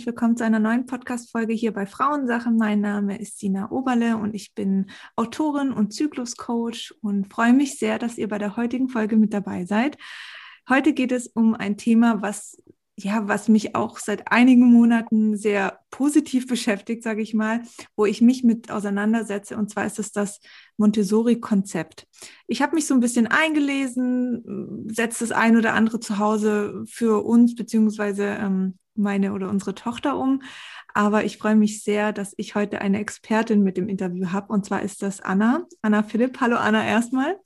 herzlich willkommen zu einer neuen Podcast-Folge hier bei Frauensache. Mein Name ist Sina Oberle und ich bin Autorin und Zykluscoach und freue mich sehr, dass ihr bei der heutigen Folge mit dabei seid. Heute geht es um ein Thema, was ja, was mich auch seit einigen Monaten sehr positiv beschäftigt, sage ich mal, wo ich mich mit auseinandersetze. Und zwar ist es das Montessori-Konzept. Ich habe mich so ein bisschen eingelesen, setze das ein oder andere zu Hause für uns beziehungsweise ähm, meine oder unsere Tochter um. Aber ich freue mich sehr, dass ich heute eine Expertin mit dem Interview habe. Und zwar ist das Anna. Anna Philipp. Hallo Anna erstmal.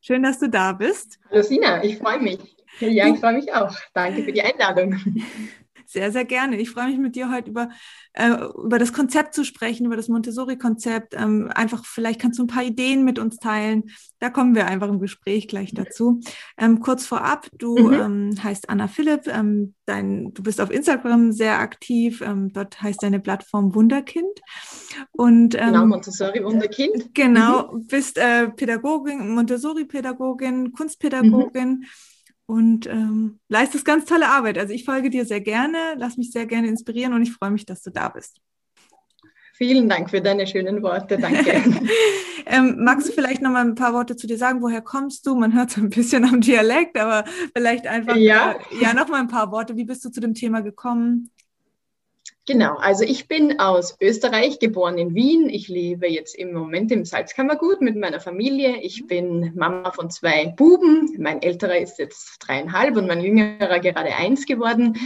Schön, dass du da bist. Hallo Sina, ich freue mich. Ja, ich freue mich auch. Danke für die Einladung. Sehr, sehr gerne. Ich freue mich mit dir heute über, äh, über das Konzept zu sprechen, über das Montessori-Konzept. Ähm, einfach, vielleicht kannst du ein paar Ideen mit uns teilen. Da kommen wir einfach im Gespräch gleich dazu. Ähm, kurz vorab, du mhm. ähm, heißt Anna Philipp, ähm, dein, du bist auf Instagram sehr aktiv. Ähm, dort heißt deine Plattform Wunderkind. Und, ähm, genau, Montessori Wunderkind. Genau, mhm. bist äh, Pädagogin, Montessori-Pädagogin, Kunstpädagogin. Mhm und ähm, leistest ganz tolle Arbeit. Also ich folge dir sehr gerne, lass mich sehr gerne inspirieren und ich freue mich, dass du da bist. Vielen Dank für deine schönen Worte, danke. ähm, magst du vielleicht noch mal ein paar Worte zu dir sagen? Woher kommst du? Man hört so ein bisschen am Dialekt, aber vielleicht einfach ja, äh, ja noch mal ein paar Worte. Wie bist du zu dem Thema gekommen? Genau, also ich bin aus Österreich, geboren in Wien. Ich lebe jetzt im Moment im Salzkammergut mit meiner Familie. Ich bin Mama von zwei Buben. Mein älterer ist jetzt dreieinhalb und mein jüngerer gerade eins geworden.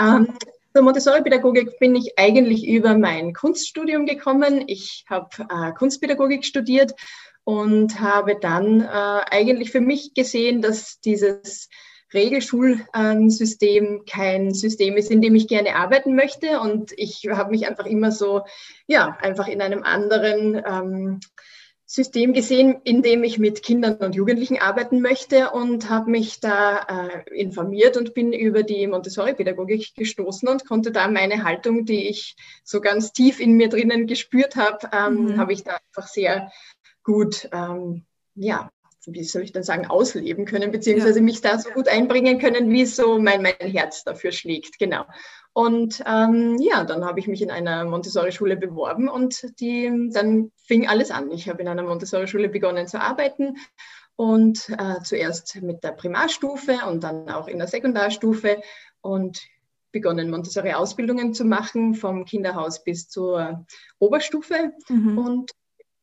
Ähm, zur Montessori-Pädagogik bin ich eigentlich über mein Kunststudium gekommen. Ich habe äh, Kunstpädagogik studiert und habe dann äh, eigentlich für mich gesehen, dass dieses Regelschulsystem kein System ist, in dem ich gerne arbeiten möchte. Und ich habe mich einfach immer so, ja, einfach in einem anderen ähm, System gesehen, in dem ich mit Kindern und Jugendlichen arbeiten möchte und habe mich da äh, informiert und bin über die Montessori-Pädagogik gestoßen und konnte da meine Haltung, die ich so ganz tief in mir drinnen gespürt habe, ähm, mhm. habe ich da einfach sehr gut ähm, ja, wie soll ich denn sagen, ausleben können, beziehungsweise ja. mich da so gut einbringen können, wie so mein, mein Herz dafür schlägt. Genau. Und ähm, ja, dann habe ich mich in einer Montessori-Schule beworben und die, dann fing alles an. Ich habe in einer Montessori-Schule begonnen zu arbeiten und äh, zuerst mit der Primarstufe und dann auch in der Sekundarstufe und begonnen, Montessori-Ausbildungen zu machen, vom Kinderhaus bis zur Oberstufe. Mhm. Und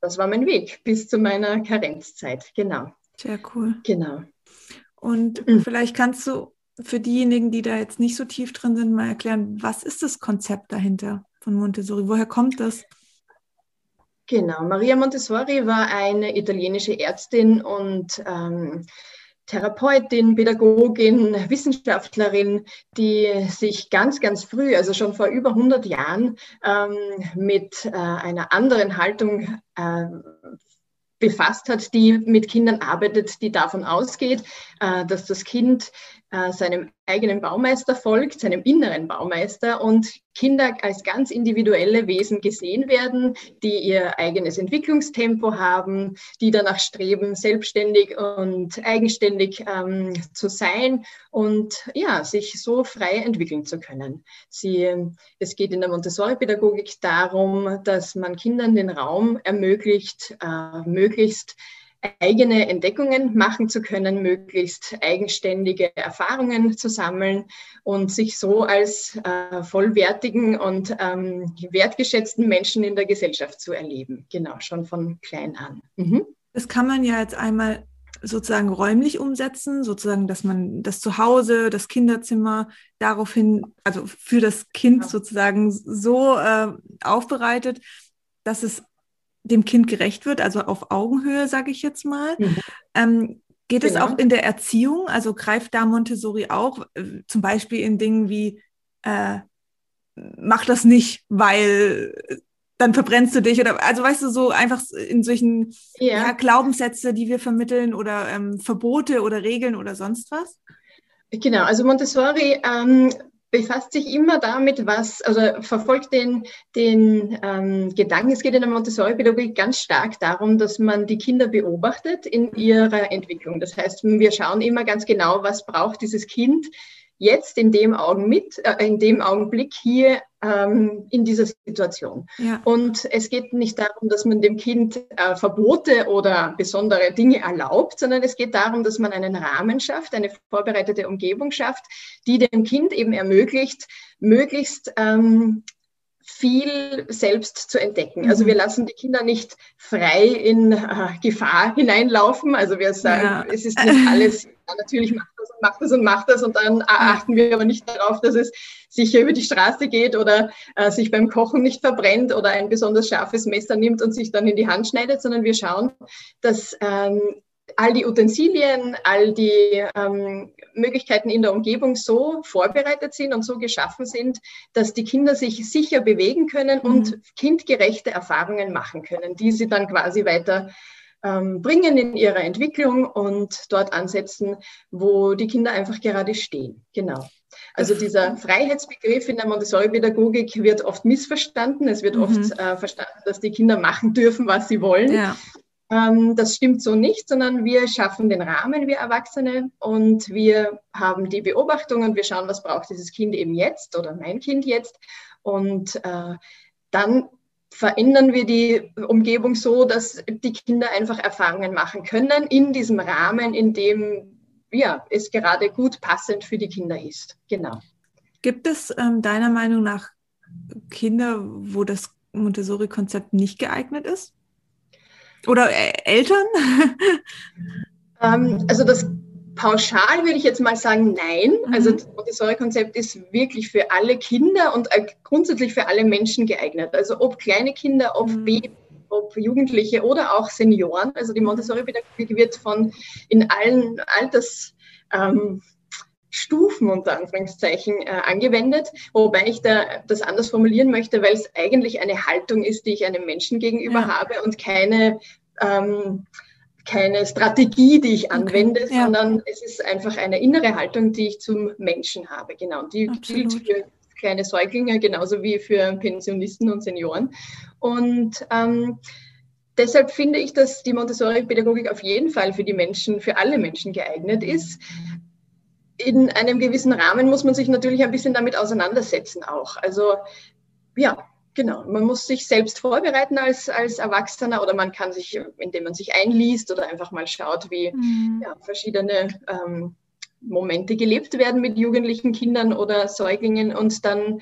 das war mein Weg bis zu meiner Karenzzeit, genau. Sehr cool. Genau. Und mhm. vielleicht kannst du für diejenigen, die da jetzt nicht so tief drin sind, mal erklären, was ist das Konzept dahinter von Montessori? Woher kommt das? Genau, Maria Montessori war eine italienische Ärztin und ähm, Therapeutin, Pädagogin, Wissenschaftlerin, die sich ganz, ganz früh, also schon vor über 100 Jahren, ähm, mit äh, einer anderen Haltung äh, befasst hat, die mit Kindern arbeitet, die davon ausgeht, äh, dass das Kind äh, seinem eigenen Baumeister folgt, seinem inneren Baumeister und Kinder als ganz individuelle Wesen gesehen werden, die ihr eigenes Entwicklungstempo haben, die danach streben, selbstständig und eigenständig ähm, zu sein und ja, sich so frei entwickeln zu können. Sie, es geht in der Montessori-Pädagogik darum, dass man Kindern den Raum ermöglicht, äh, möglichst eigene Entdeckungen machen zu können, möglichst eigenständige Erfahrungen zu sammeln und sich so als äh, vollwertigen und ähm, wertgeschätzten Menschen in der Gesellschaft zu erleben. Genau, schon von klein an. Mhm. Das kann man ja jetzt einmal sozusagen räumlich umsetzen, sozusagen, dass man das Zuhause, das Kinderzimmer daraufhin, also für das Kind sozusagen so äh, aufbereitet, dass es dem Kind gerecht wird, also auf Augenhöhe, sage ich jetzt mal. Mhm. Ähm, geht genau. es auch in der Erziehung? Also greift da Montessori auch, äh, zum Beispiel in Dingen wie, äh, mach das nicht, weil dann verbrennst du dich oder also weißt du so einfach in solchen ja. Ja, Glaubenssätze, die wir vermitteln oder ähm, Verbote oder Regeln oder sonst was? Genau, also Montessori ähm, befasst sich immer damit, was, also verfolgt den, den ähm, Gedanken, es geht in der Montessori-Pädagogik ganz stark darum, dass man die Kinder beobachtet in ihrer Entwicklung. Das heißt, wir schauen immer ganz genau, was braucht dieses Kind jetzt in dem, Augen mit, äh, in dem Augenblick hier ähm, in dieser Situation. Ja. Und es geht nicht darum, dass man dem Kind äh, Verbote oder besondere Dinge erlaubt, sondern es geht darum, dass man einen Rahmen schafft, eine vorbereitete Umgebung schafft, die dem Kind eben ermöglicht, möglichst ähm, viel selbst zu entdecken. Also wir mhm. lassen die Kinder nicht frei in äh, Gefahr hineinlaufen. Also wir sagen, ja. es ist nicht alles, ja, natürlich macht das und macht das und macht das und dann achten wir aber nicht darauf, dass es sicher über die Straße geht oder äh, sich beim Kochen nicht verbrennt oder ein besonders scharfes Messer nimmt und sich dann in die Hand schneidet, sondern wir schauen, dass ähm, all die Utensilien, all die ähm, Möglichkeiten in der Umgebung so vorbereitet sind und so geschaffen sind, dass die Kinder sich sicher bewegen können mhm. und kindgerechte Erfahrungen machen können, die sie dann quasi weiter ähm, bringen in ihrer Entwicklung und dort ansetzen, wo die Kinder einfach gerade stehen. Genau. Also dieser Freiheitsbegriff in der Montessori-Pädagogik wird oft missverstanden. Es wird mhm. oft äh, verstanden, dass die Kinder machen dürfen, was sie wollen. Ja. Ähm, das stimmt so nicht, sondern wir schaffen den Rahmen, wir Erwachsene, und wir haben die Beobachtung und wir schauen, was braucht dieses Kind eben jetzt oder mein Kind jetzt. Und äh, dann verändern wir die Umgebung so, dass die Kinder einfach Erfahrungen machen können in diesem Rahmen, in dem ja, es gerade gut passend für die Kinder ist. Genau. Gibt es ähm, deiner Meinung nach Kinder, wo das Montessori-Konzept nicht geeignet ist? Oder äh, Eltern? Ähm, also das pauschal würde ich jetzt mal sagen, nein. Mhm. Also das Montessori-Konzept ist wirklich für alle Kinder und äh, grundsätzlich für alle Menschen geeignet. Also ob kleine Kinder, ob mhm. Babys, ob Jugendliche oder auch Senioren. Also die Montessori-Pädagogik wird von in allen Alters ähm, Stufen unter Anführungszeichen äh, angewendet, wobei ich da das anders formulieren möchte, weil es eigentlich eine Haltung ist, die ich einem Menschen gegenüber ja. habe und keine ähm, keine Strategie, die ich anwende, okay. ja. sondern es ist einfach eine innere Haltung, die ich zum Menschen habe. Genau, die Absolut. gilt für kleine Säuglinge genauso wie für Pensionisten und Senioren. Und ähm, deshalb finde ich, dass die Montessori-Pädagogik auf jeden Fall für die Menschen, für alle Menschen geeignet ist in einem gewissen Rahmen muss man sich natürlich ein bisschen damit auseinandersetzen auch. Also ja, genau. Man muss sich selbst vorbereiten als, als Erwachsener oder man kann sich, indem man sich einliest oder einfach mal schaut, wie mhm. ja, verschiedene ähm, Momente gelebt werden mit jugendlichen Kindern oder Säuglingen und dann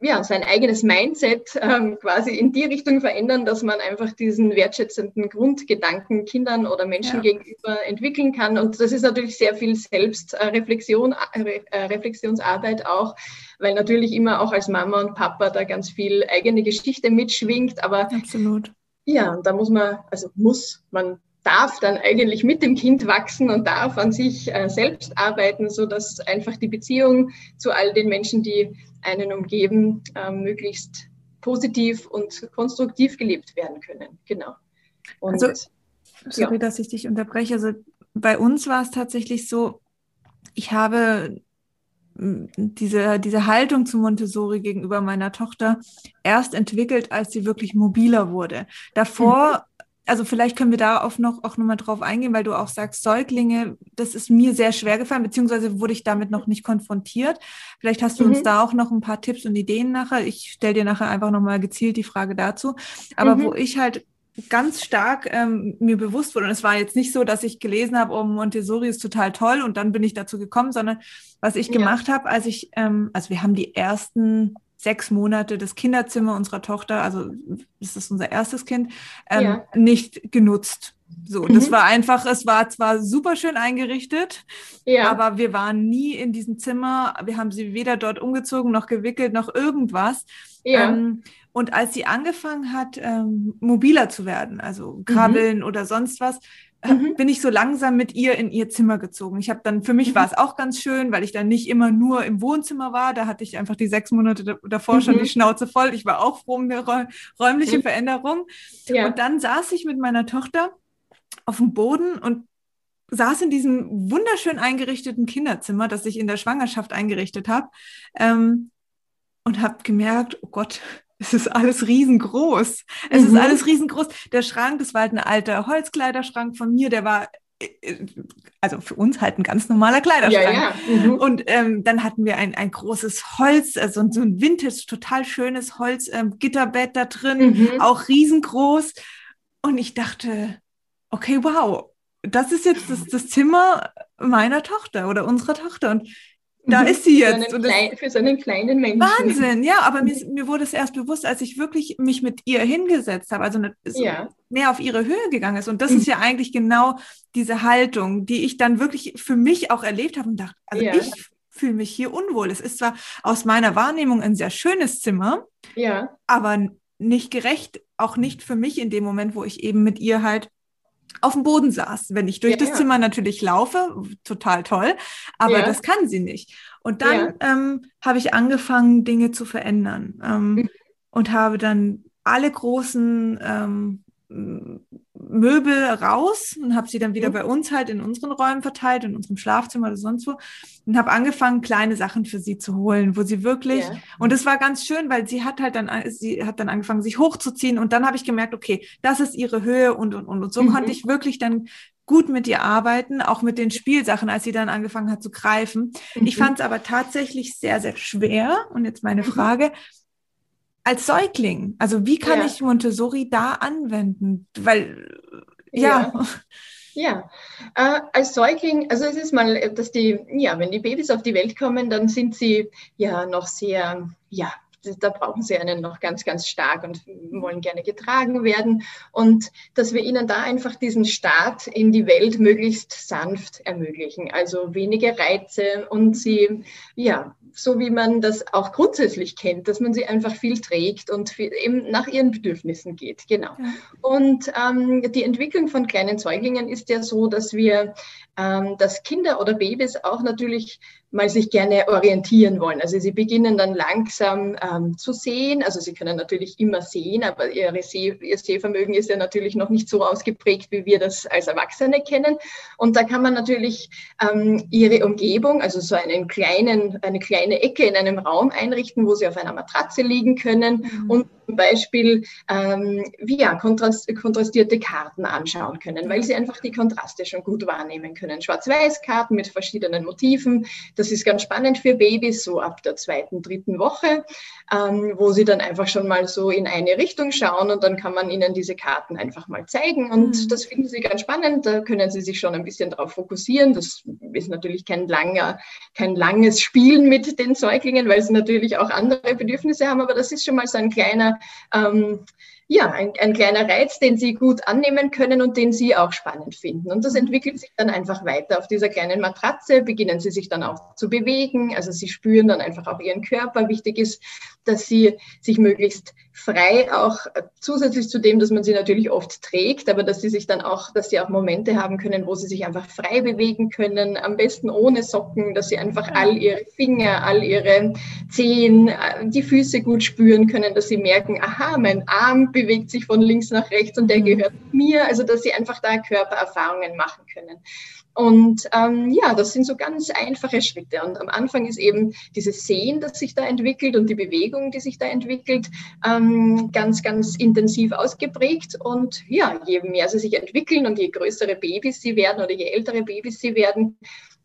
ja, sein eigenes Mindset ähm, quasi in die Richtung verändern, dass man einfach diesen wertschätzenden Grundgedanken Kindern oder Menschen ja. gegenüber entwickeln kann. Und das ist natürlich sehr viel Selbstreflexion, äh, äh, Reflexionsarbeit auch, weil natürlich immer auch als Mama und Papa da ganz viel eigene Geschichte mitschwingt. Aber Absolut. Ja, da muss man, also muss man darf dann eigentlich mit dem Kind wachsen und darf an sich äh, selbst arbeiten, so dass einfach die Beziehung zu all den Menschen, die einen umgeben, äh, möglichst positiv und konstruktiv gelebt werden können. Genau. Und, also, sorry, ja. dass ich dich unterbreche. Also bei uns war es tatsächlich so, ich habe diese, diese Haltung zu Montessori gegenüber meiner Tochter erst entwickelt, als sie wirklich mobiler wurde. Davor also vielleicht können wir da auch noch, auch nochmal drauf eingehen, weil du auch sagst, Säuglinge, das ist mir sehr schwer gefallen, beziehungsweise wurde ich damit noch nicht konfrontiert. Vielleicht hast du mhm. uns da auch noch ein paar Tipps und Ideen nachher. Ich stelle dir nachher einfach nochmal gezielt die Frage dazu. Aber mhm. wo ich halt ganz stark ähm, mir bewusst wurde, und es war jetzt nicht so, dass ich gelesen habe, oh, Montessori ist total toll und dann bin ich dazu gekommen, sondern was ich ja. gemacht habe, als ich, ähm, also wir haben die ersten sechs Monate das Kinderzimmer unserer Tochter, also das ist unser erstes Kind, ähm, ja. nicht genutzt. So, mhm. das war einfach, es war zwar super schön eingerichtet, ja. aber wir waren nie in diesem Zimmer. Wir haben sie weder dort umgezogen noch gewickelt noch irgendwas. Ja. Ähm, und als sie angefangen hat, ähm, mobiler zu werden, also krabbeln mhm. oder sonst was, mhm. bin ich so langsam mit ihr in ihr Zimmer gezogen. Ich habe dann, für mich mhm. war es auch ganz schön, weil ich dann nicht immer nur im Wohnzimmer war. Da hatte ich einfach die sechs Monate davor mhm. schon die Schnauze voll. Ich war auch froh um eine räumliche mhm. Veränderung. Ja. Und dann saß ich mit meiner Tochter auf dem Boden und saß in diesem wunderschön eingerichteten Kinderzimmer, das ich in der Schwangerschaft eingerichtet habe. Ähm, und habe gemerkt, oh Gott, es ist alles riesengroß. Es mhm. ist alles riesengroß. Der Schrank, das war halt ein alter Holzkleiderschrank von mir, der war also für uns halt ein ganz normaler Kleiderschrank. Ja, ja. Mhm. Und ähm, dann hatten wir ein, ein großes Holz, also so ein Vintage, total schönes Holz, ähm, Gitterbett da drin, mhm. auch riesengroß. Und ich dachte, okay, wow, das ist jetzt das, das Zimmer meiner Tochter oder unserer Tochter. Und da mhm. ist sie jetzt. Für, klein, für so einen kleinen Menschen. Wahnsinn, ja, aber mir, mir, wurde es erst bewusst, als ich wirklich mich mit ihr hingesetzt habe, also eine, so ja. mehr auf ihre Höhe gegangen ist. Und das mhm. ist ja eigentlich genau diese Haltung, die ich dann wirklich für mich auch erlebt habe und dachte, also ja. ich fühle mich hier unwohl. Es ist zwar aus meiner Wahrnehmung ein sehr schönes Zimmer, ja. aber nicht gerecht, auch nicht für mich in dem Moment, wo ich eben mit ihr halt auf dem Boden saß. Wenn ich durch ja, das ja. Zimmer natürlich laufe, total toll, aber ja. das kann sie nicht. Und dann ähm, habe ich angefangen, Dinge zu verändern ähm, mhm. und habe dann alle großen ähm, Möbel raus und habe sie dann wieder mhm. bei uns halt in unseren Räumen verteilt, in unserem Schlafzimmer oder sonst wo und habe angefangen, kleine Sachen für sie zu holen, wo sie wirklich yeah. und es war ganz schön, weil sie hat halt dann sie hat dann angefangen, sich hochzuziehen und dann habe ich gemerkt, okay, das ist ihre Höhe und und und, und so mhm. konnte ich wirklich dann gut mit ihr arbeiten, auch mit den Spielsachen, als sie dann angefangen hat zu greifen. Mhm. Ich fand es aber tatsächlich sehr sehr schwer und jetzt meine mhm. Frage, als Säugling? Also wie kann ja. ich Montessori da anwenden? Weil, ja. Ja, ja. Äh, als Säugling, also es ist mal, dass die, ja, wenn die Babys auf die Welt kommen, dann sind sie ja noch sehr, ja, da brauchen sie einen noch ganz, ganz stark und wollen gerne getragen werden. Und dass wir ihnen da einfach diesen Start in die Welt möglichst sanft ermöglichen. Also wenige Reize und sie, ja, so wie man das auch grundsätzlich kennt, dass man sie einfach viel trägt und viel, eben nach ihren Bedürfnissen geht. Genau. Ja. Und ähm, die Entwicklung von kleinen Säuglingen ist ja so, dass wir, ähm, dass Kinder oder Babys auch natürlich mal sich gerne orientieren wollen. Also sie beginnen dann langsam ähm, zu sehen. Also sie können natürlich immer sehen, aber ihre Seh ihr Sehvermögen ist ja natürlich noch nicht so ausgeprägt, wie wir das als Erwachsene kennen. Und da kann man natürlich ähm, ihre Umgebung, also so einen kleinen, eine kleine Ecke in einem Raum einrichten, wo sie auf einer Matratze liegen können mhm. und zum Beispiel ähm, ja, kontrast, kontrastierte Karten anschauen können, weil sie einfach die Kontraste schon gut wahrnehmen können. Schwarz-Weiß-Karten mit verschiedenen Motiven das ist ganz spannend für Babys, so ab der zweiten, dritten Woche, ähm, wo sie dann einfach schon mal so in eine Richtung schauen und dann kann man ihnen diese Karten einfach mal zeigen. Und mhm. das finden sie ganz spannend. Da können sie sich schon ein bisschen darauf fokussieren. Das ist natürlich kein langer, kein langes Spielen mit den Säuglingen, weil sie natürlich auch andere Bedürfnisse haben, aber das ist schon mal so ein kleiner ähm, ja, ein, ein, kleiner Reiz, den sie gut annehmen können und den sie auch spannend finden. Und das mhm. entwickelt sich dann einfach weiter. Auf dieser kleinen Matratze beginnen sie sich dann auch zu bewegen. Also sie spüren dann einfach auch ihren Körper. Wichtig ist, dass sie sich möglichst frei auch äh, zusätzlich zu dem, dass man sie natürlich oft trägt, aber dass sie sich dann auch, dass sie auch Momente haben können, wo sie sich einfach frei bewegen können, am besten ohne Socken, dass sie einfach all ihre Finger, all ihre Zehen, äh, die Füße gut spüren können, dass sie merken, aha, mein Arm bewegt sich von links nach rechts und der mhm. gehört mir, also dass sie einfach da Körpererfahrungen machen können. Und ähm, ja, das sind so ganz einfache Schritte. Und am Anfang ist eben dieses Sehen, das sich da entwickelt und die Bewegung, die sich da entwickelt, ähm, ganz, ganz intensiv ausgeprägt. Und ja, je mehr sie sich entwickeln und je größere Babys sie werden oder je ältere Babys sie werden,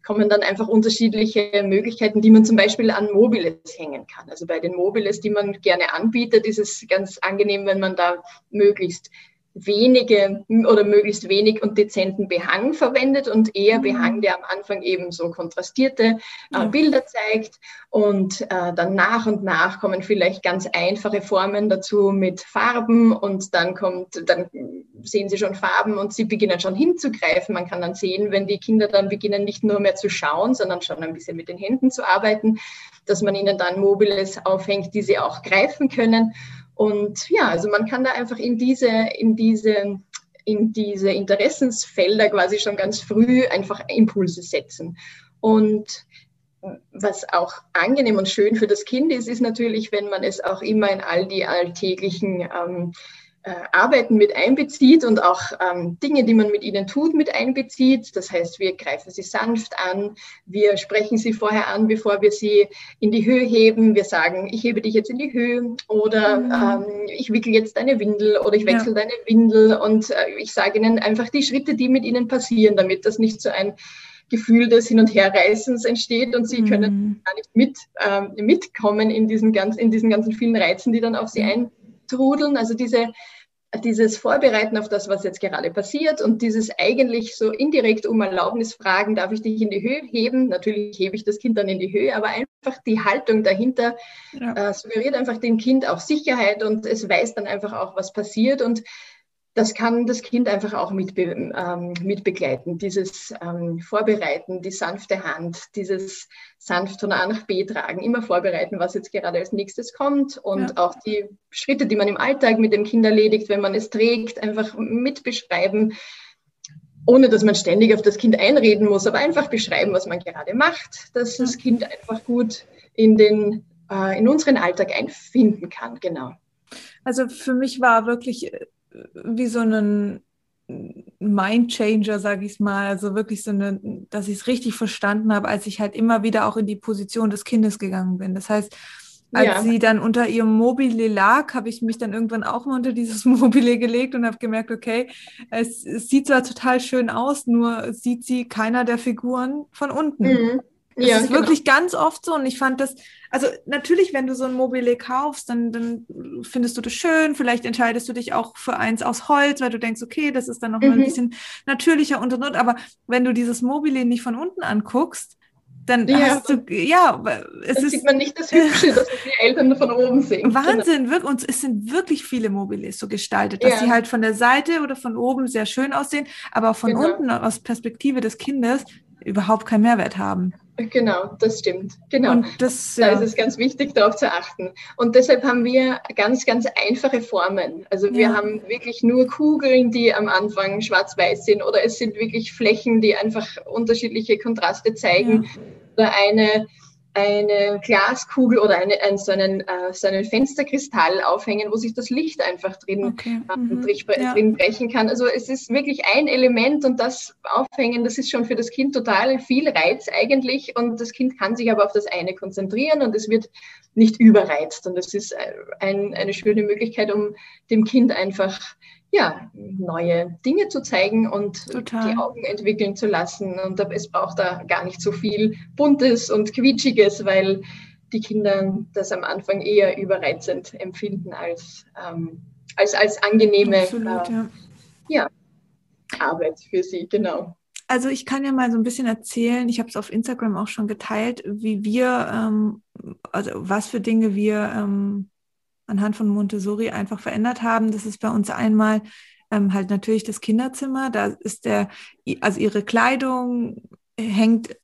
kommen dann einfach unterschiedliche Möglichkeiten, die man zum Beispiel an Mobiles hängen kann. Also bei den Mobiles, die man gerne anbietet, ist es ganz angenehm, wenn man da möglichst wenige oder möglichst wenig und dezenten Behang verwendet und eher mhm. Behang, der am Anfang eben so kontrastierte äh, Bilder zeigt und äh, dann nach und nach kommen vielleicht ganz einfache Formen dazu mit Farben und dann kommt, dann sehen Sie schon Farben und Sie beginnen schon hinzugreifen. Man kann dann sehen, wenn die Kinder dann beginnen, nicht nur mehr zu schauen, sondern schon ein bisschen mit den Händen zu arbeiten, dass man ihnen dann Mobiles aufhängt, die sie auch greifen können. Und ja, also man kann da einfach in diese, in diese, in diese Interessensfelder quasi schon ganz früh einfach Impulse setzen. Und was auch angenehm und schön für das Kind ist, ist natürlich, wenn man es auch immer in all die alltäglichen ähm, äh, Arbeiten mit einbezieht und auch ähm, Dinge, die man mit ihnen tut, mit einbezieht. Das heißt, wir greifen sie sanft an, wir sprechen sie vorher an, bevor wir sie in die Höhe heben. Wir sagen, ich hebe dich jetzt in die Höhe oder mhm. ähm, ich wickel jetzt deine Windel oder ich wechsle ja. deine Windel und äh, ich sage ihnen einfach die Schritte, die mit ihnen passieren, damit das nicht so ein Gefühl des Hin- und Herreißens entsteht und sie mhm. können gar nicht mit, ähm, mitkommen in diesen, ganz, in diesen ganzen vielen Reizen, die dann auf sie mhm. eintrudeln. Also diese dieses Vorbereiten auf das, was jetzt gerade passiert und dieses eigentlich so indirekt um Erlaubnis fragen, darf ich dich in die Höhe heben? Natürlich hebe ich das Kind dann in die Höhe, aber einfach die Haltung dahinter ja. äh, suggeriert einfach dem Kind auch Sicherheit und es weiß dann einfach auch, was passiert und das kann das Kind einfach auch mit, ähm, mit begleiten. Dieses ähm, Vorbereiten, die sanfte Hand, dieses sanft von A nach B tragen, immer vorbereiten, was jetzt gerade als nächstes kommt und ja. auch die Schritte, die man im Alltag mit dem Kind erledigt, wenn man es trägt, einfach mit beschreiben, ohne dass man ständig auf das Kind einreden muss, aber einfach beschreiben, was man gerade macht, dass das Kind einfach gut in, den, äh, in unseren Alltag einfinden kann. Genau. Also für mich war wirklich wie so ein Mindchanger, sage ich mal. Also wirklich so eine, dass ich es richtig verstanden habe, als ich halt immer wieder auch in die Position des Kindes gegangen bin. Das heißt, als ja. sie dann unter ihrem Mobile lag, habe ich mich dann irgendwann auch mal unter dieses Mobile gelegt und habe gemerkt, okay, es, es, sieht zwar total schön aus, nur sieht sie keiner der Figuren von unten. Mhm. Das ja, ist genau. wirklich ganz oft so. Und ich fand das, also natürlich, wenn du so ein Mobile kaufst, dann, dann findest du das schön. Vielleicht entscheidest du dich auch für eins aus Holz, weil du denkst, okay, das ist dann noch mhm. mal ein bisschen natürlicher und und und. Aber wenn du dieses Mobile nicht von unten anguckst, dann ja, hast du, ja, es ist. sieht man nicht das Hübsche, das die Eltern von oben sehen. Wahnsinn, wirklich. Und es sind wirklich viele Mobiles so gestaltet, dass ja. sie halt von der Seite oder von oben sehr schön aussehen, aber auch von genau. unten aus Perspektive des Kindes überhaupt keinen Mehrwert haben. Genau, das stimmt. Genau. Und das, ja. Da ist es ganz wichtig, darauf zu achten. Und deshalb haben wir ganz, ganz einfache Formen. Also wir ja. haben wirklich nur Kugeln, die am Anfang schwarz-weiß sind, oder es sind wirklich Flächen, die einfach unterschiedliche Kontraste zeigen. Ja. Oder eine eine Glaskugel oder eine, einen, so, einen, äh, so einen Fensterkristall aufhängen, wo sich das Licht einfach drin, okay. äh, mhm. drin, ja. drin, brechen kann. Also es ist wirklich ein Element und das Aufhängen, das ist schon für das Kind total viel Reiz eigentlich und das Kind kann sich aber auf das eine konzentrieren und es wird nicht überreizt und das ist äh, ein, eine schöne Möglichkeit, um dem Kind einfach ja, neue Dinge zu zeigen und Total. die Augen entwickeln zu lassen. Und es braucht da gar nicht so viel Buntes und Quietschiges, weil die Kinder das am Anfang eher überreizend empfinden als, ähm, als, als angenehme Absolut, äh, ja. ja, Arbeit für sie, genau. Also ich kann ja mal so ein bisschen erzählen, ich habe es auf Instagram auch schon geteilt, wie wir, ähm, also was für Dinge wir ähm, anhand von Montessori einfach verändert haben. Das ist bei uns einmal ähm, halt natürlich das Kinderzimmer. Da ist der, also ihre Kleidung hängt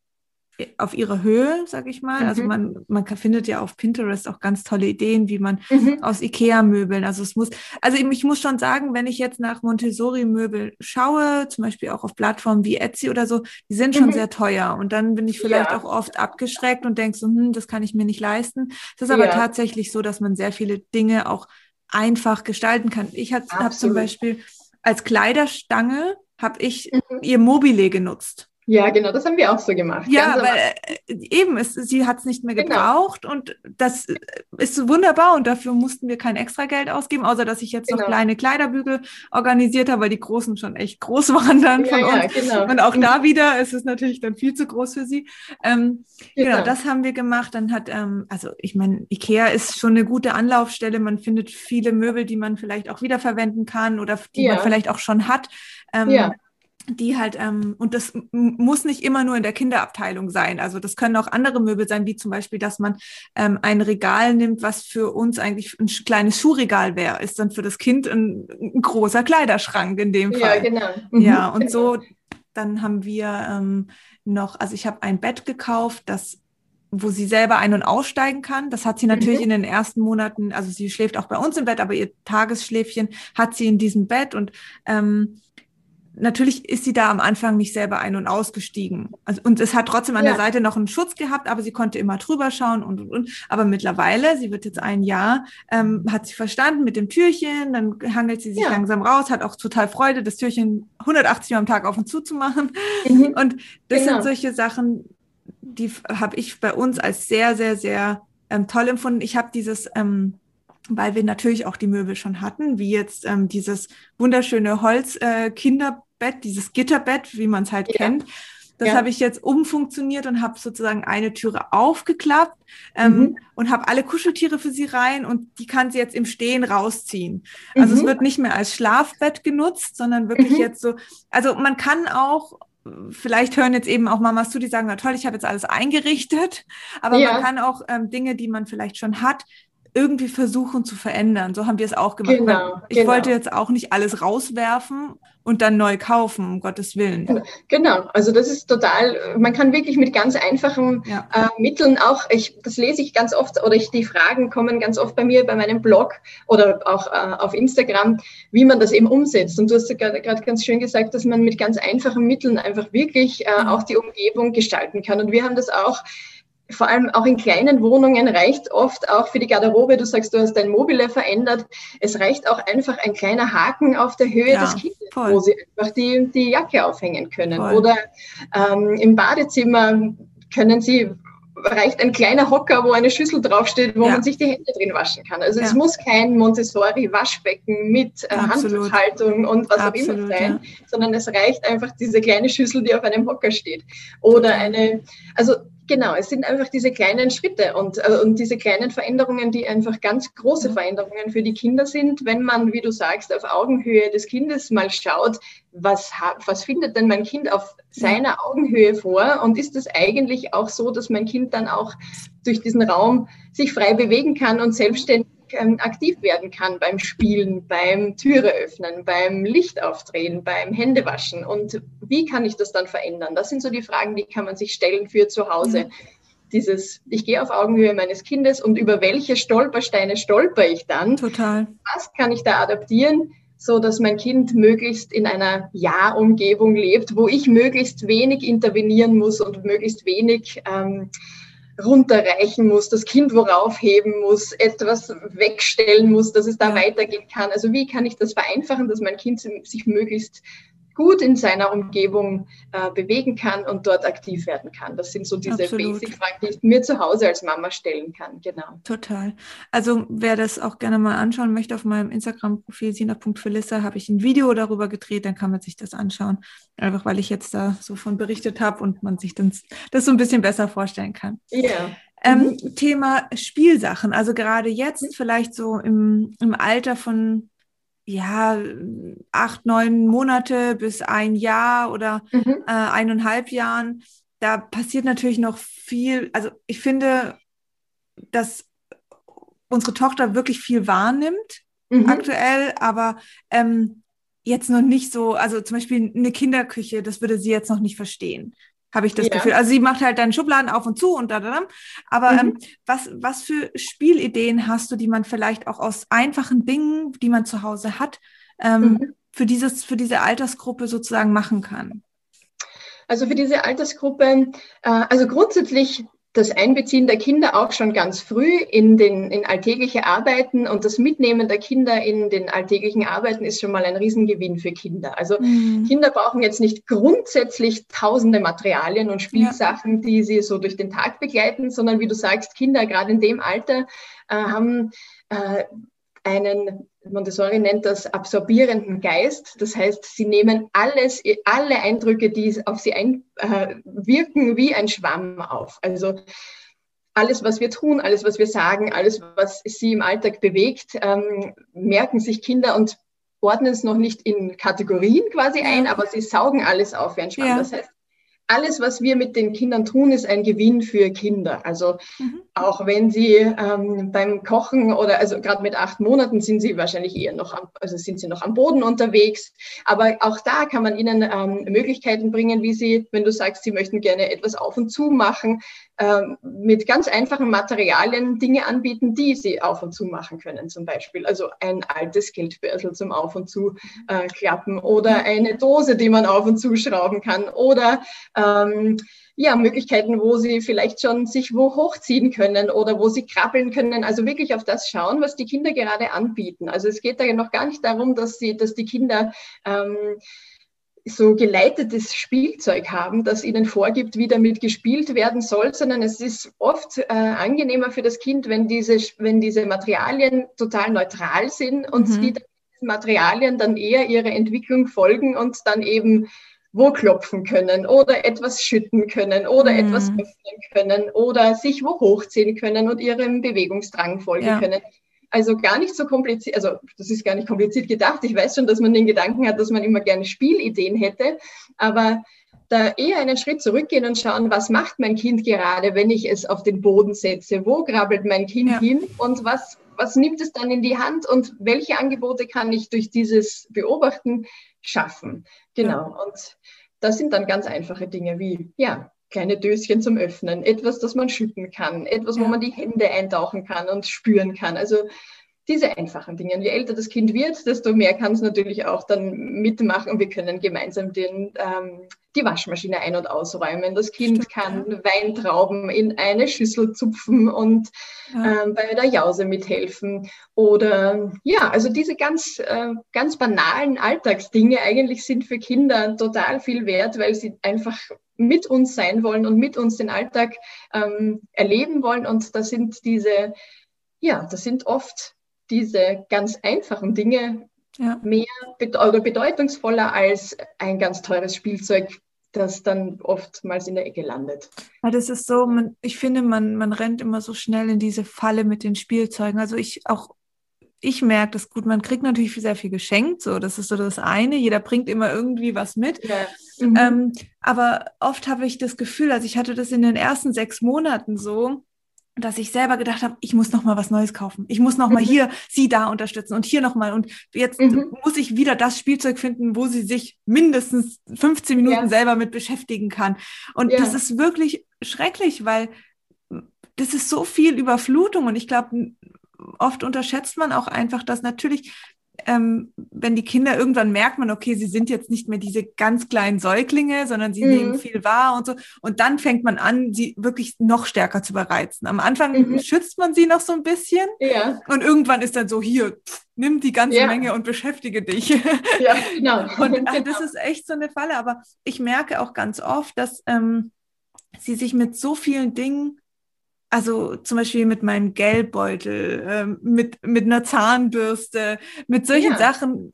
auf ihrer Höhe, sage ich mal. Also mhm. Also man, man findet ja auf Pinterest auch ganz tolle Ideen, wie man mhm. aus Ikea-Möbeln, also es muss, also ich muss schon sagen, wenn ich jetzt nach Montessori-Möbel schaue, zum Beispiel auch auf Plattformen wie Etsy oder so, die sind schon mhm. sehr teuer und dann bin ich vielleicht ja. auch oft abgeschreckt und denke so, hm, das kann ich mir nicht leisten. Es ist aber ja. tatsächlich so, dass man sehr viele Dinge auch einfach gestalten kann. Ich habe zum Beispiel als Kleiderstange habe ich mhm. ihr Mobile genutzt. Ja, genau, das haben wir auch so gemacht. Ja, weil äh, eben, es, sie hat es nicht mehr genau. gebraucht genau. und das ist wunderbar und dafür mussten wir kein extra Geld ausgeben, außer dass ich jetzt genau. noch kleine Kleiderbügel organisiert habe, weil die großen schon echt groß waren dann von ja, uns. Ja, genau. Und auch da wieder ist es natürlich dann viel zu groß für sie. Ähm, genau. genau. das haben wir gemacht. Dann hat, ähm, also ich meine, Ikea ist schon eine gute Anlaufstelle. Man findet viele Möbel, die man vielleicht auch wiederverwenden kann oder die ja. man vielleicht auch schon hat. Ähm, ja die halt, ähm, und das muss nicht immer nur in der Kinderabteilung sein. Also das können auch andere Möbel sein, wie zum Beispiel, dass man ähm, ein Regal nimmt, was für uns eigentlich ein kleines Schuhregal wäre, ist dann für das Kind ein, ein großer Kleiderschrank in dem Fall. Ja, genau. Mhm. Ja, und genau. so, dann haben wir ähm, noch, also ich habe ein Bett gekauft, das wo sie selber ein- und aussteigen kann. Das hat sie natürlich mhm. in den ersten Monaten, also sie schläft auch bei uns im Bett, aber ihr Tagesschläfchen hat sie in diesem Bett und ähm, natürlich ist sie da am Anfang nicht selber ein- und ausgestiegen. Also, und es hat trotzdem an ja. der Seite noch einen Schutz gehabt, aber sie konnte immer drüber schauen und, und, und. Aber mittlerweile, sie wird jetzt ein Jahr, ähm, hat sie verstanden mit dem Türchen, dann hangelt sie sich ja. langsam raus, hat auch total Freude, das Türchen 180 Mal am Tag auf und zu zu machen. Mhm. Und das genau. sind solche Sachen, die habe ich bei uns als sehr, sehr, sehr ähm, toll empfunden. Ich habe dieses, ähm, weil wir natürlich auch die Möbel schon hatten, wie jetzt ähm, dieses wunderschöne Holz-Kinderbett, äh, dieses Gitterbett, wie man es halt ja. kennt. Das ja. habe ich jetzt umfunktioniert und habe sozusagen eine Türe aufgeklappt ähm, mhm. und habe alle Kuscheltiere für sie rein und die kann sie jetzt im Stehen rausziehen. Also mhm. es wird nicht mehr als Schlafbett genutzt, sondern wirklich mhm. jetzt so, also man kann auch vielleicht hören jetzt eben auch Mamas zu, die sagen, na toll, ich habe jetzt alles eingerichtet, aber ja. man kann auch ähm, Dinge, die man vielleicht schon hat, irgendwie versuchen zu verändern. So haben wir es auch gemacht. Genau, ich genau. wollte jetzt auch nicht alles rauswerfen und dann neu kaufen, um Gottes Willen. Genau, also das ist total, man kann wirklich mit ganz einfachen ja. äh, Mitteln auch, ich, das lese ich ganz oft, oder ich, die Fragen kommen ganz oft bei mir bei meinem Blog oder auch äh, auf Instagram, wie man das eben umsetzt. Und du hast ja gerade ganz schön gesagt, dass man mit ganz einfachen Mitteln einfach wirklich äh, mhm. auch die Umgebung gestalten kann. Und wir haben das auch vor allem auch in kleinen Wohnungen reicht oft auch für die Garderobe, du sagst, du hast dein Mobile verändert, es reicht auch einfach ein kleiner Haken auf der Höhe ja, des Kindes, voll. wo sie einfach die, die Jacke aufhängen können. Voll. Oder ähm, im Badezimmer können sie reicht ein kleiner Hocker, wo eine Schüssel draufsteht, wo ja. man sich die Hände drin waschen kann. Also ja. es muss kein Montessori-Waschbecken mit äh, Handhaltung und was Absolut, auch immer sein, ja. sondern es reicht einfach diese kleine Schüssel, die auf einem Hocker steht. Oder eine, also Genau, es sind einfach diese kleinen Schritte und, äh, und diese kleinen Veränderungen, die einfach ganz große mhm. Veränderungen für die Kinder sind, wenn man, wie du sagst, auf Augenhöhe des Kindes mal schaut, was, was findet denn mein Kind auf seiner Augenhöhe vor? Und ist es eigentlich auch so, dass mein Kind dann auch durch diesen Raum sich frei bewegen kann und selbstständig aktiv werden kann beim Spielen, beim Türe öffnen, beim Licht aufdrehen, beim Händewaschen. Und wie kann ich das dann verändern? Das sind so die Fragen, die kann man sich stellen für zu Hause. Mhm. Dieses, ich gehe auf Augenhöhe meines Kindes und über welche Stolpersteine stolper ich dann? Total. Was kann ich da adaptieren? so dass mein Kind möglichst in einer Ja-Umgebung lebt, wo ich möglichst wenig intervenieren muss und möglichst wenig ähm, runterreichen muss, das Kind worauf heben muss, etwas wegstellen muss, dass es da weitergehen kann. Also wie kann ich das vereinfachen, dass mein Kind sich möglichst gut in seiner Umgebung äh, bewegen kann und dort aktiv werden kann. Das sind so diese Basic-Fragen, die ich mir zu Hause als Mama stellen kann. Genau. Total. Also wer das auch gerne mal anschauen möchte, auf meinem Instagram-Profil sina.felissa habe ich ein Video darüber gedreht, dann kann man sich das anschauen. Einfach weil ich jetzt da so von berichtet habe und man sich dann das so ein bisschen besser vorstellen kann. Ja. Ähm, mhm. Thema Spielsachen, also gerade jetzt mhm. vielleicht so im, im Alter von ja, acht, neun Monate bis ein Jahr oder mhm. äh, eineinhalb Jahren, da passiert natürlich noch viel. Also ich finde, dass unsere Tochter wirklich viel wahrnimmt mhm. aktuell, aber ähm, jetzt noch nicht so, also zum Beispiel eine Kinderküche, das würde sie jetzt noch nicht verstehen habe ich das ja. Gefühl. Also sie macht halt dann Schubladen auf und zu und da, da, da. Aber mhm. ähm, was, was für Spielideen hast du, die man vielleicht auch aus einfachen Dingen, die man zu Hause hat, ähm, mhm. für, dieses, für diese Altersgruppe sozusagen machen kann? Also für diese Altersgruppe, äh, also grundsätzlich das Einbeziehen der Kinder auch schon ganz früh in, den, in alltägliche Arbeiten und das Mitnehmen der Kinder in den alltäglichen Arbeiten ist schon mal ein Riesengewinn für Kinder. Also mhm. Kinder brauchen jetzt nicht grundsätzlich tausende Materialien und Spielsachen, ja. die sie so durch den Tag begleiten, sondern wie du sagst, Kinder gerade in dem Alter äh, haben äh, einen, Montessori nennt das absorbierenden Geist. Das heißt, sie nehmen alles, alle Eindrücke, die auf sie einwirken, äh, wie ein Schwamm auf. Also alles, was wir tun, alles, was wir sagen, alles, was sie im Alltag bewegt, ähm, merken sich Kinder und ordnen es noch nicht in Kategorien quasi ein, aber sie saugen alles auf wie ein Schwamm. Ja. Das heißt, alles, was wir mit den Kindern tun, ist ein Gewinn für Kinder. Also mhm. auch wenn sie ähm, beim Kochen oder also gerade mit acht Monaten sind sie wahrscheinlich eher noch am, also sind sie noch am Boden unterwegs. Aber auch da kann man ihnen ähm, Möglichkeiten bringen, wie sie, wenn du sagst, sie möchten gerne etwas auf und zu machen, ähm, mit ganz einfachen Materialien Dinge anbieten, die sie auf und zu machen können, zum Beispiel. Also ein altes Geldbörsel zum Auf und zu äh, klappen oder eine Dose, die man auf und zu schrauben kann oder ähm, ja, Möglichkeiten, wo sie vielleicht schon sich wo hochziehen können oder wo sie krabbeln können. Also wirklich auf das schauen, was die Kinder gerade anbieten. Also es geht da noch gar nicht darum, dass sie, dass die Kinder ähm, so geleitetes Spielzeug haben, das ihnen vorgibt, wie damit gespielt werden soll, sondern es ist oft äh, angenehmer für das Kind, wenn diese, wenn diese Materialien total neutral sind und mhm. sie Materialien dann eher ihrer Entwicklung folgen und dann eben klopfen können oder etwas schütten können oder mhm. etwas öffnen können oder sich wo hochziehen können und ihrem Bewegungsdrang folgen ja. können. Also gar nicht so kompliziert, also das ist gar nicht kompliziert gedacht. Ich weiß schon, dass man den Gedanken hat, dass man immer gerne Spielideen hätte, aber da eher einen Schritt zurückgehen und schauen, was macht mein Kind gerade, wenn ich es auf den Boden setze? Wo krabbelt mein Kind ja. hin und was, was nimmt es dann in die Hand und welche Angebote kann ich durch dieses Beobachten schaffen? Genau. Ja. Und das sind dann ganz einfache Dinge wie, ja, kleine Döschen zum Öffnen, etwas, das man schütten kann, etwas, ja. wo man die Hände eintauchen kann und spüren kann. Also diese einfachen Dinge. Je älter das Kind wird, desto mehr kann es natürlich auch dann mitmachen. Wir können gemeinsam den, ähm, die Waschmaschine ein- und ausräumen. Das Kind Stimmt, kann ja. Weintrauben in eine Schüssel zupfen und ja. ähm, bei der Jause mithelfen. Oder ja, also diese ganz, äh, ganz banalen Alltagsdinge eigentlich sind für Kinder total viel wert, weil sie einfach mit uns sein wollen und mit uns den Alltag ähm, erleben wollen. Und da sind diese, ja, das sind oft diese ganz einfachen Dinge ja. mehr oder bedeutungsvoller als ein ganz teures Spielzeug, das dann oftmals in der Ecke landet. Ja, das ist so, man, ich finde, man, man rennt immer so schnell in diese Falle mit den Spielzeugen. Also ich auch, ich merke das gut, man kriegt natürlich sehr viel geschenkt, so, das ist so das eine, jeder bringt immer irgendwie was mit. Ja. Mhm. Ähm, aber oft habe ich das Gefühl, also ich hatte das in den ersten sechs Monaten so, dass ich selber gedacht habe, ich muss noch mal was Neues kaufen. Ich muss noch mal mhm. hier sie da unterstützen und hier noch mal und jetzt mhm. muss ich wieder das Spielzeug finden, wo sie sich mindestens 15 Minuten ja. selber mit beschäftigen kann. Und ja. das ist wirklich schrecklich, weil das ist so viel Überflutung und ich glaube, oft unterschätzt man auch einfach, dass natürlich ähm, wenn die Kinder irgendwann merkt man, okay, sie sind jetzt nicht mehr diese ganz kleinen Säuglinge, sondern sie mhm. nehmen viel wahr und so. Und dann fängt man an, sie wirklich noch stärker zu bereizen. Am Anfang mhm. schützt man sie noch so ein bisschen. Ja. Und irgendwann ist dann so, hier, pff, nimm die ganze ja. Menge und beschäftige dich. Ja, genau. und äh, das genau. ist echt so eine Falle. Aber ich merke auch ganz oft, dass ähm, sie sich mit so vielen Dingen also zum Beispiel mit meinem Geldbeutel, äh, mit, mit einer Zahnbürste, mit solchen ja. Sachen.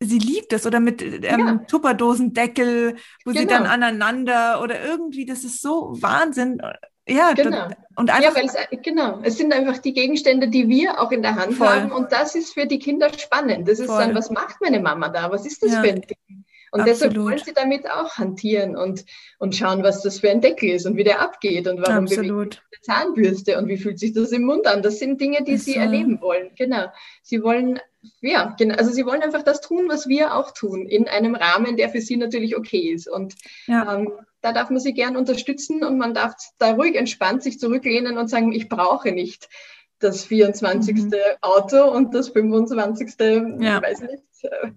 Sie liebt es oder mit ähm, ja. Tupperdosendeckel, wo genau. sie dann genau. aneinander oder irgendwie, das ist so Wahnsinn. Ja, genau. und einfach, ja, weil es, genau, es sind einfach die Gegenstände, die wir auch in der Hand voll. haben und das ist für die Kinder spannend. Das ist voll. dann, was macht meine Mama da? Was ist das ja. für ein Ding? Und Absolut. deshalb wollen sie damit auch hantieren und, und schauen, was das für ein Deckel ist und wie der abgeht und warum bewegt die Zahnbürste und wie fühlt sich das im Mund an. Das sind Dinge, die ist sie erleben wollen. Genau. Sie wollen, ja, genau, also sie wollen einfach das tun, was wir auch tun, in einem Rahmen, der für sie natürlich okay ist. Und ja. ähm, da darf man sie gern unterstützen und man darf da ruhig entspannt sich zurücklehnen und sagen, ich brauche nicht das 24. Mhm. Auto und das 25. Ja. weiß nicht, äh,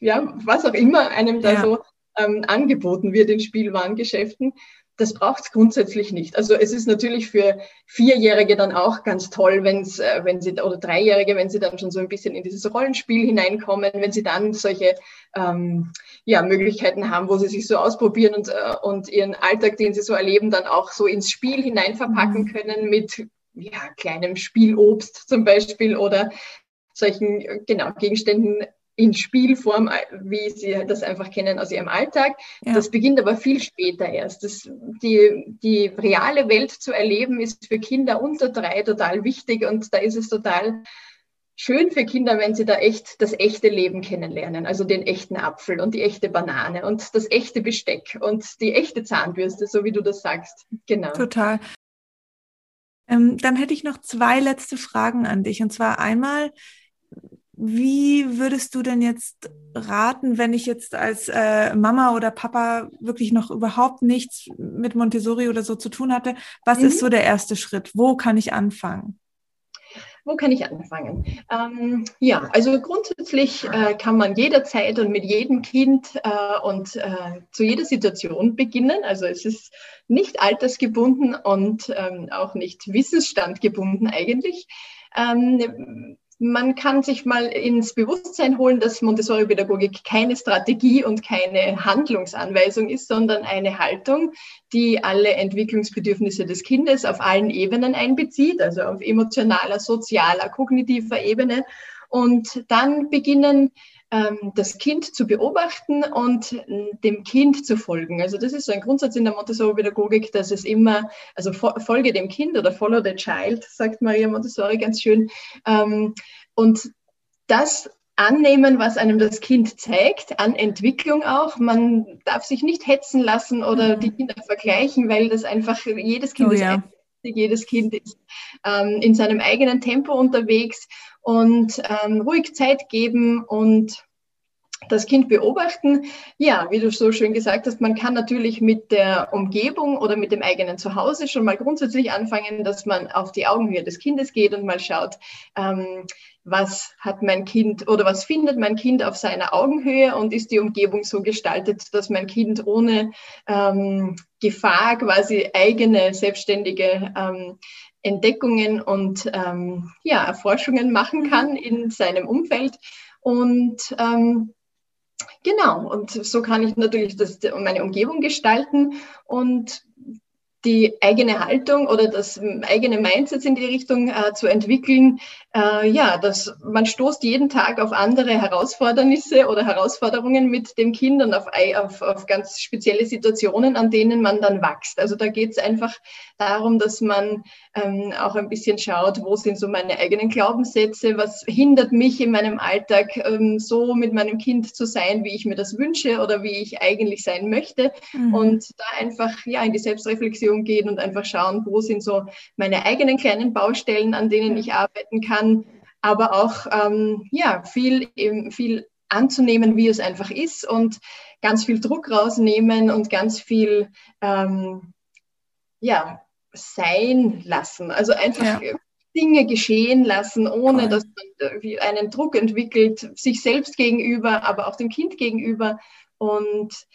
ja, was auch immer einem da ja. so ähm, angeboten wird in Spielwarengeschäften, das braucht es grundsätzlich nicht. Also es ist natürlich für Vierjährige dann auch ganz toll, wenn's, äh, wenn sie, oder Dreijährige, wenn sie dann schon so ein bisschen in dieses Rollenspiel hineinkommen, wenn sie dann solche ähm, ja, Möglichkeiten haben, wo sie sich so ausprobieren und, äh, und ihren Alltag, den sie so erleben, dann auch so ins Spiel hinein verpacken mhm. können mit ja, kleinem Spielobst zum Beispiel oder solchen genau, Gegenständen, in Spielform, wie Sie das einfach kennen aus Ihrem Alltag. Ja. Das beginnt aber viel später erst. Das, die, die reale Welt zu erleben ist für Kinder unter drei total wichtig und da ist es total schön für Kinder, wenn sie da echt das echte Leben kennenlernen, also den echten Apfel und die echte Banane und das echte Besteck und die echte Zahnbürste, so wie du das sagst. Genau. Total. Ähm, dann hätte ich noch zwei letzte Fragen an dich. Und zwar einmal, wie würdest du denn jetzt raten, wenn ich jetzt als äh, Mama oder Papa wirklich noch überhaupt nichts mit Montessori oder so zu tun hatte? Was mhm. ist so der erste Schritt? Wo kann ich anfangen? Wo kann ich anfangen? Ähm, ja, also grundsätzlich äh, kann man jederzeit und mit jedem Kind äh, und äh, zu jeder Situation beginnen. Also es ist nicht altersgebunden und ähm, auch nicht wissensstandgebunden eigentlich. Ähm, man kann sich mal ins Bewusstsein holen, dass Montessori-Pädagogik keine Strategie und keine Handlungsanweisung ist, sondern eine Haltung, die alle Entwicklungsbedürfnisse des Kindes auf allen Ebenen einbezieht, also auf emotionaler, sozialer, kognitiver Ebene. Und dann beginnen das Kind zu beobachten und äh, dem Kind zu folgen. Also das ist so ein Grundsatz in der Montessori-Pädagogik, dass es immer, also folge dem Kind oder follow the child, sagt Maria Montessori ganz schön. Ähm, und das annehmen, was einem das Kind zeigt, an Entwicklung auch. Man darf sich nicht hetzen lassen oder mhm. die Kinder vergleichen, weil das einfach jedes Kind oh, ist ja. Jedes Kind ist ähm, in seinem eigenen Tempo unterwegs und ähm, ruhig Zeit geben und das Kind beobachten. Ja, wie du so schön gesagt hast, man kann natürlich mit der Umgebung oder mit dem eigenen Zuhause schon mal grundsätzlich anfangen, dass man auf die Augenhöhe des Kindes geht und mal schaut, ähm, was hat mein Kind oder was findet mein Kind auf seiner Augenhöhe und ist die Umgebung so gestaltet, dass mein Kind ohne ähm, Gefahr quasi eigene selbstständige ähm, Entdeckungen und ähm, ja, Erforschungen machen mhm. kann in seinem Umfeld. Und ähm, genau, und so kann ich natürlich das, meine Umgebung gestalten und die eigene Haltung oder das eigene Mindset in die Richtung äh, zu entwickeln. Äh, ja, dass man stoßt jeden Tag auf andere Herausfordernisse oder Herausforderungen mit dem Kind und auf, auf, auf ganz spezielle Situationen, an denen man dann wächst. Also da geht es einfach darum, dass man ähm, auch ein bisschen schaut, wo sind so meine eigenen Glaubenssätze, was hindert mich in meinem Alltag ähm, so mit meinem Kind zu sein, wie ich mir das wünsche oder wie ich eigentlich sein möchte. Mhm. Und da einfach ja in die Selbstreflexion gehen und einfach schauen, wo sind so meine eigenen kleinen Baustellen, an denen ich arbeiten kann, aber auch ähm, ja, viel, eben, viel anzunehmen, wie es einfach ist und ganz viel Druck rausnehmen und ganz viel ähm, ja, sein lassen. Also einfach ja. Dinge geschehen lassen, ohne dass man einen Druck entwickelt, sich selbst gegenüber, aber auch dem Kind gegenüber. Und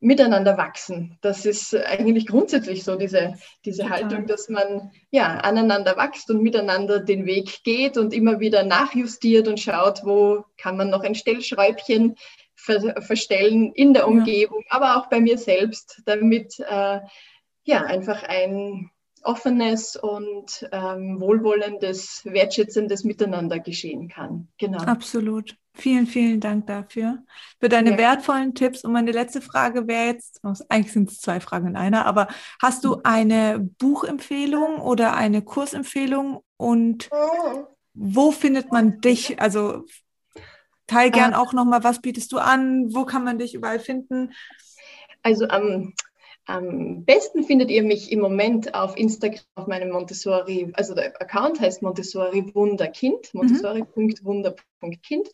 miteinander wachsen. Das ist eigentlich grundsätzlich so, diese, diese Haltung, dass man ja aneinander wächst und miteinander den Weg geht und immer wieder nachjustiert und schaut, wo kann man noch ein Stellschräubchen ver verstellen in der Umgebung, ja. aber auch bei mir selbst, damit äh, ja einfach ein offenes und ähm, wohlwollendes, wertschätzendes Miteinander geschehen kann. Genau. Absolut. Vielen, vielen Dank dafür, für deine ja. wertvollen Tipps. Und meine letzte Frage wäre jetzt, oh, eigentlich sind es zwei Fragen in einer, aber hast du eine Buchempfehlung oder eine Kursempfehlung und wo findet man dich? Also teil gern ah. auch nochmal, was bietest du an? Wo kann man dich überall finden? Also am ähm, am besten findet ihr mich im Moment auf Instagram auf meinem Montessori, also der Account heißt Montessori Wunderkind, mhm. montessori.wunder.kind.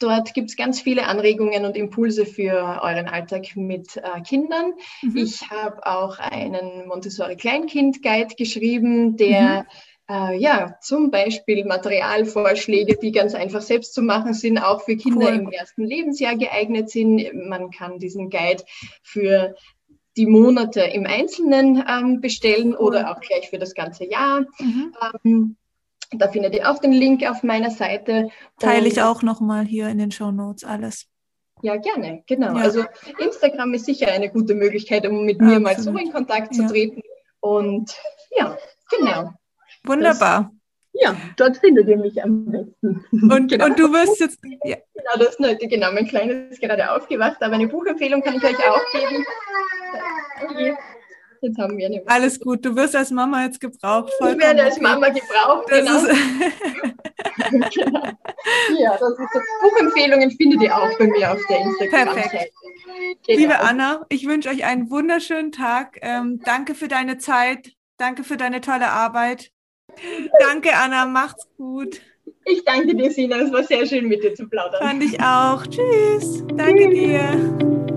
Dort gibt es ganz viele Anregungen und Impulse für euren Alltag mit äh, Kindern. Mhm. Ich habe auch einen Montessori Kleinkind Guide geschrieben, der mhm. Äh, ja, zum Beispiel Materialvorschläge, die ganz einfach selbst zu machen sind, auch für Kinder cool. im ersten Lebensjahr geeignet sind. Man kann diesen Guide für die Monate im Einzelnen ähm, bestellen oder auch gleich für das ganze Jahr. Mhm. Ähm, da findet ihr auch den Link auf meiner Seite. Teile ich auch nochmal hier in den Show Notes alles. Ja, gerne, genau. Ja. Also Instagram ist sicher eine gute Möglichkeit, um mit mir Absolut. mal so in Kontakt zu ja. treten. Und ja, genau. Wunderbar. Das, ja, dort findet ihr mich am besten. Und, genau. und du wirst jetzt. Ja. Genau, das, genau, mein Kleines ist gerade aufgewacht, aber eine Buchempfehlung kann ich euch auch geben. Jetzt haben wir eine Alles gut, du wirst als Mama jetzt gebraucht. Ich werde als Mama gebraucht, Das genau. ist, genau. Ja, das ist so. Buchempfehlungen findet ihr auch bei mir auf der Instagram-Seite. Perfekt. Genau. Liebe Anna, ich wünsche euch einen wunderschönen Tag. Ähm, danke für deine Zeit. Danke für deine tolle Arbeit. Danke, Anna. Macht's gut. Ich danke dir, Sina. Es war sehr schön, mit dir zu plaudern. Fand ich auch. Tschüss. Danke dir.